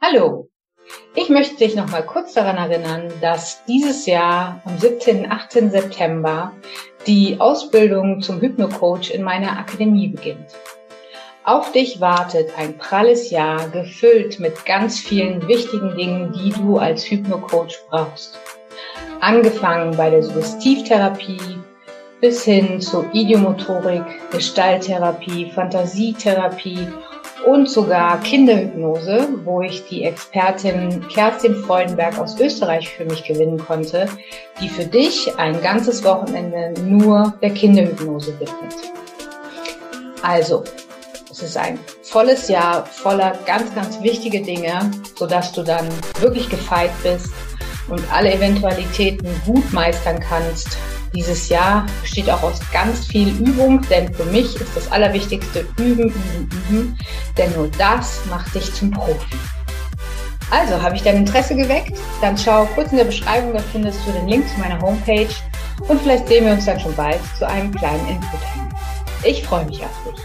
Hallo, ich möchte dich noch mal kurz daran erinnern, dass dieses Jahr am 17. 18. September die Ausbildung zum Hypnocoach in meiner Akademie beginnt. Auf dich wartet ein pralles Jahr gefüllt mit ganz vielen wichtigen Dingen, die du als Hypnocoach brauchst. Angefangen bei der Suggestivtherapie bis hin zur Idiomotorik, Gestalttherapie, Fantasietherapie und sogar Kinderhypnose, wo ich die Expertin Kerstin Freudenberg aus Österreich für mich gewinnen konnte, die für dich ein ganzes Wochenende nur der Kinderhypnose widmet. Also, es ist ein volles Jahr voller ganz, ganz wichtige Dinge, sodass du dann wirklich gefeit bist und alle Eventualitäten gut meistern kannst dieses Jahr besteht auch aus ganz viel Übung, denn für mich ist das Allerwichtigste Üben, Üben, Üben, denn nur das macht dich zum Profi. Also, habe ich dein Interesse geweckt? Dann schau kurz in der Beschreibung, da findest du den Link zu meiner Homepage und vielleicht sehen wir uns dann schon bald zu einem kleinen Input. Ich freue mich auf dich.